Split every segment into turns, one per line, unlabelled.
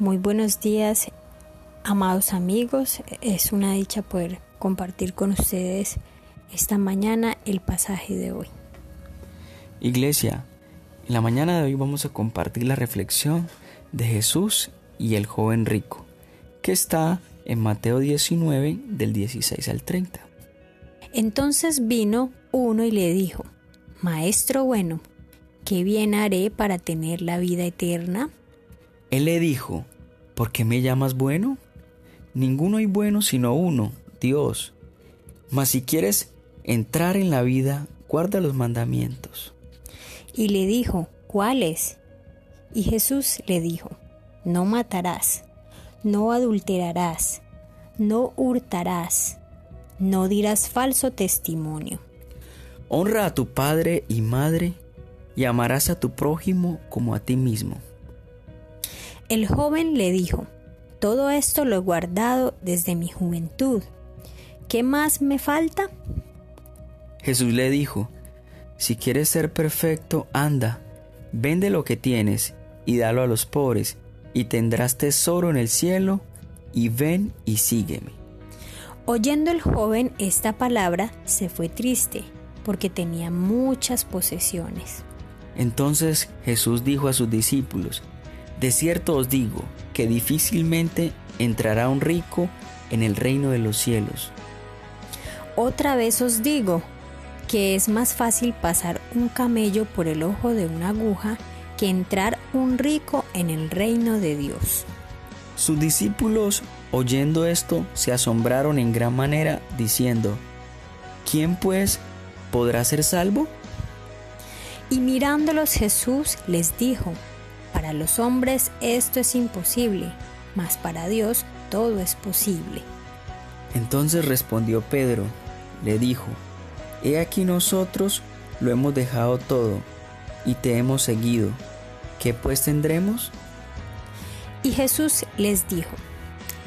Muy buenos días, amados amigos. Es una dicha poder compartir con ustedes esta mañana el pasaje de hoy.
Iglesia, en la mañana de hoy vamos a compartir la reflexión de Jesús y el joven rico, que está en Mateo 19 del 16 al 30.
Entonces vino uno y le dijo, Maestro bueno, ¿qué bien haré para tener la vida eterna?
Él le dijo, ¿por qué me llamas bueno? Ninguno hay bueno sino uno, Dios. Mas si quieres entrar en la vida, guarda los mandamientos.
Y le dijo, ¿cuáles? Y Jesús le dijo, no matarás, no adulterarás, no hurtarás, no dirás falso testimonio.
Honra a tu padre y madre y amarás a tu prójimo como a ti mismo.
El joven le dijo, Todo esto lo he guardado desde mi juventud. ¿Qué más me falta?
Jesús le dijo, Si quieres ser perfecto, anda, vende lo que tienes y dalo a los pobres, y tendrás tesoro en el cielo, y ven y sígueme.
Oyendo el joven esta palabra, se fue triste, porque tenía muchas posesiones.
Entonces Jesús dijo a sus discípulos, de cierto os digo que difícilmente entrará un rico en el reino de los cielos.
Otra vez os digo que es más fácil pasar un camello por el ojo de una aguja que entrar un rico en el reino de Dios.
Sus discípulos, oyendo esto, se asombraron en gran manera, diciendo, ¿quién pues podrá ser salvo?
Y mirándolos Jesús les dijo, para los hombres esto es imposible, mas para Dios todo es posible.
Entonces respondió Pedro, le dijo, He aquí nosotros lo hemos dejado todo y te hemos seguido. ¿Qué pues tendremos?
Y Jesús les dijo,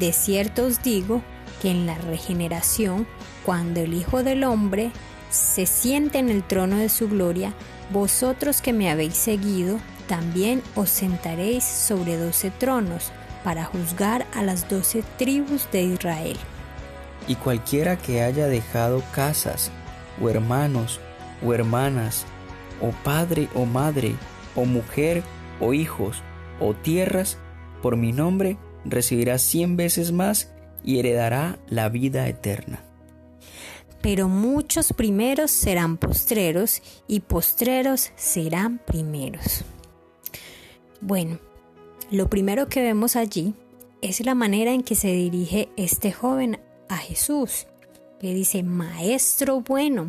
De cierto os digo que en la regeneración, cuando el Hijo del Hombre se siente en el trono de su gloria, vosotros que me habéis seguido, también os sentaréis sobre doce tronos para juzgar a las doce tribus de Israel.
Y cualquiera que haya dejado casas, o hermanos, o hermanas, o padre o madre, o mujer, o hijos, o tierras, por mi nombre, recibirá cien veces más y heredará la vida eterna.
Pero muchos primeros serán postreros y postreros serán primeros. Bueno, lo primero que vemos allí es la manera en que se dirige este joven a Jesús. Le dice, Maestro bueno.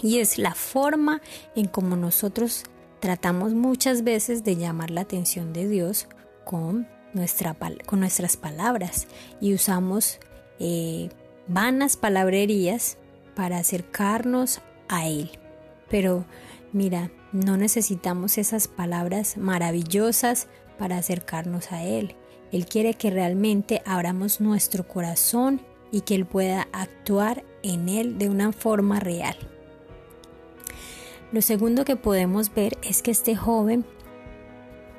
Y es la forma en como nosotros tratamos muchas veces de llamar la atención de Dios con, nuestra, con nuestras palabras y usamos eh, vanas palabrerías para acercarnos a Él. Pero mira, no necesitamos esas palabras maravillosas para acercarnos a Él. Él quiere que realmente abramos nuestro corazón y que Él pueda actuar en Él de una forma real. Lo segundo que podemos ver es que este joven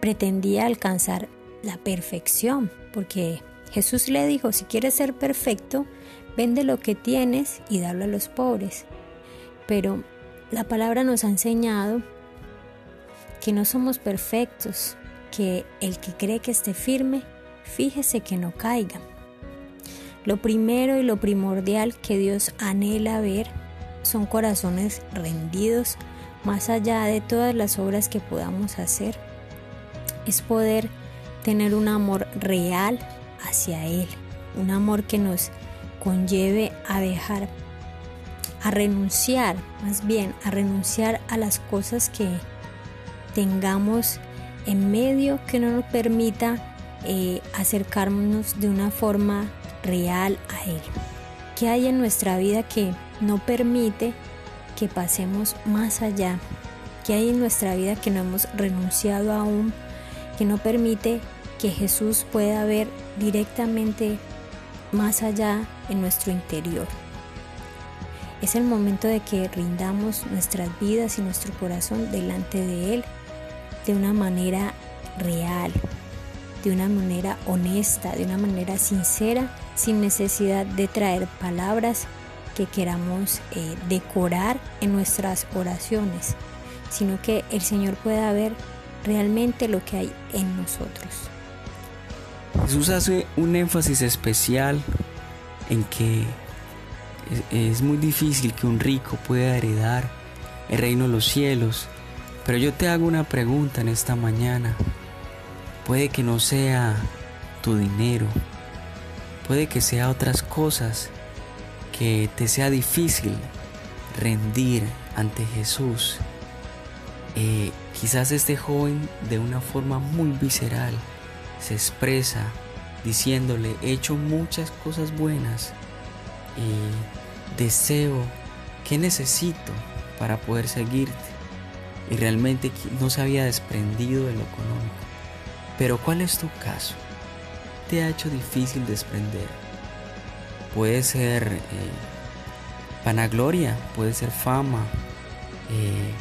pretendía alcanzar la perfección, porque Jesús le dijo, si quieres ser perfecto, vende lo que tienes y dalo a los pobres. Pero la palabra nos ha enseñado que no somos perfectos, que el que cree que esté firme, fíjese que no caiga. Lo primero y lo primordial que Dios anhela ver son corazones rendidos más allá de todas las obras que podamos hacer. Es poder tener un amor real hacia Él, un amor que nos conlleve a dejar, a renunciar, más bien a renunciar a las cosas que tengamos en medio que no nos permita eh, acercarnos de una forma real a Él. ¿Qué hay en nuestra vida que no permite que pasemos más allá? ¿Qué hay en nuestra vida que no hemos renunciado aún? Que no permite que Jesús pueda ver directamente más allá en nuestro interior. Es el momento de que rindamos nuestras vidas y nuestro corazón delante de Él de una manera real, de una manera honesta, de una manera sincera, sin necesidad de traer palabras que queramos eh, decorar en nuestras oraciones, sino que el Señor pueda ver realmente lo que hay en nosotros.
Jesús hace un énfasis especial en que es, muy difícil que un rico pueda heredar el reino de los cielos, pero yo te hago una pregunta en esta mañana. Puede que no sea tu dinero, puede que sea otras cosas que te sea difícil rendir ante Jesús. Eh, quizás este joven de una forma muy visceral se expresa diciéndole, he hecho muchas cosas buenas y deseo, ¿qué necesito para poder seguirte? Y realmente no se había desprendido de lo económico. Pero ¿cuál es tu caso? ¿Te ha hecho difícil desprender? Puede ser eh, vanagloria, puede ser fama, eh,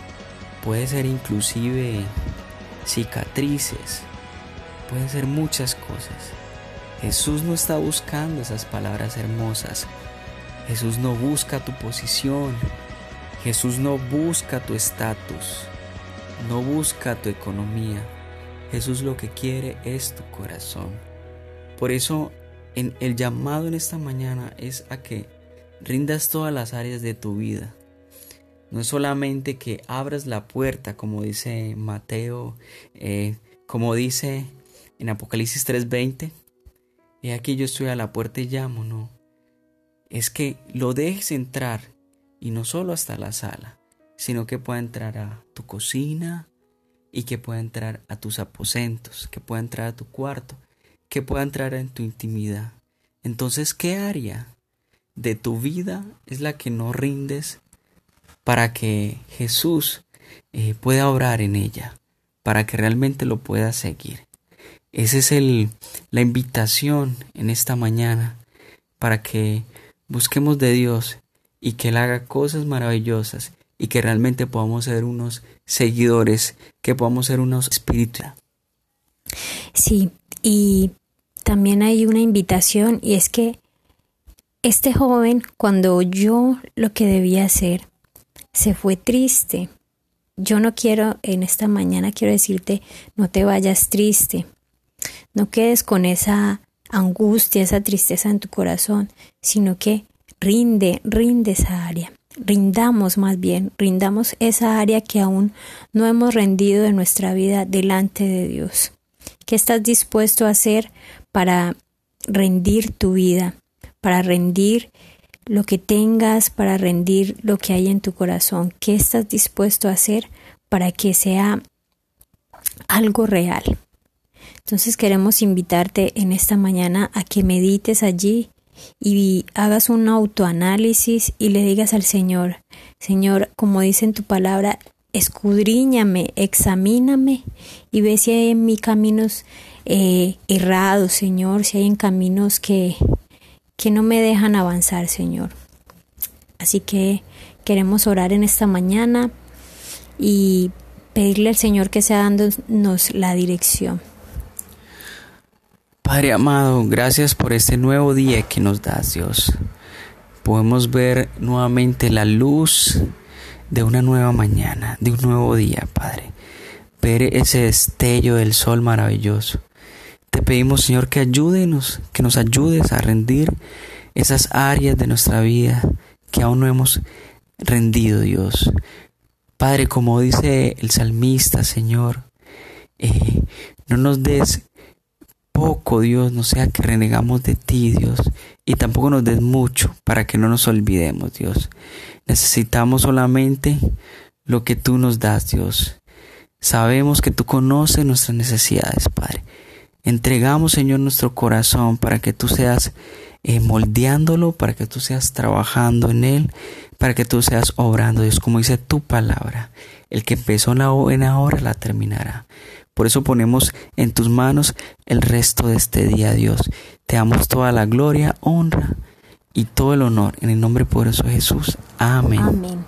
puede ser inclusive cicatrices, pueden ser muchas cosas. Jesús no está buscando esas palabras hermosas. Jesús no busca tu posición. Jesús no busca tu estatus. No busca tu economía. Jesús lo que quiere es tu corazón. Por eso en el llamado en esta mañana es a que rindas todas las áreas de tu vida. No es solamente que abras la puerta, como dice Mateo, eh, como dice en Apocalipsis 3:20, y aquí yo estoy a la puerta y llamo, no. Es que lo dejes entrar y no solo hasta la sala, sino que pueda entrar a tu cocina y que pueda entrar a tus aposentos, que pueda entrar a tu cuarto, que pueda entrar en tu intimidad. Entonces, ¿qué área de tu vida es la que no rindes para que Jesús eh, pueda obrar en ella, para que realmente lo pueda seguir? Esa es el, la invitación en esta mañana para que busquemos de Dios y que Él haga cosas maravillosas y que realmente podamos ser unos seguidores, que podamos ser unos espíritus.
Sí, y también hay una invitación y es que este joven cuando oyó lo que debía hacer, se fue triste. Yo no quiero, en esta mañana quiero decirte, no te vayas triste. No quedes con esa angustia, esa tristeza en tu corazón, sino que rinde, rinde esa área. Rindamos más bien, rindamos esa área que aún no hemos rendido de nuestra vida delante de Dios. ¿Qué estás dispuesto a hacer para rendir tu vida, para rendir lo que tengas, para rendir lo que hay en tu corazón. ¿Qué estás dispuesto a hacer para que sea algo real? Entonces queremos invitarte en esta mañana a que medites allí y hagas un autoanálisis y le digas al Señor, Señor, como dice en tu palabra, escudriñame, examíname y ve si hay en mi caminos eh, errados, Señor, si hay en caminos que, que no me dejan avanzar, Señor. Así que queremos orar en esta mañana y pedirle al Señor que sea dándonos la dirección.
Padre amado, gracias por este nuevo día que nos das, Dios. Podemos ver nuevamente la luz de una nueva mañana, de un nuevo día, Padre. Ver ese destello del sol maravilloso. Te pedimos, Señor, que ayúdenos, que nos ayudes a rendir esas áreas de nuestra vida que aún no hemos rendido, Dios. Padre, como dice el salmista, Señor, eh, no nos des poco, Dios, no sea que renegamos de ti, Dios, y tampoco nos des mucho para que no nos olvidemos, Dios. Necesitamos solamente lo que tú nos das, Dios. Sabemos que tú conoces nuestras necesidades, Padre. Entregamos, Señor, nuestro corazón para que tú seas eh, moldeándolo, para que tú seas trabajando en él, para que tú seas obrando, Dios, como dice tu palabra. El que empezó en la buena hora la terminará. Por eso ponemos en tus manos el resto de este día, Dios. Te damos toda la gloria, honra y todo el honor en el nombre poderoso de Jesús. Amén.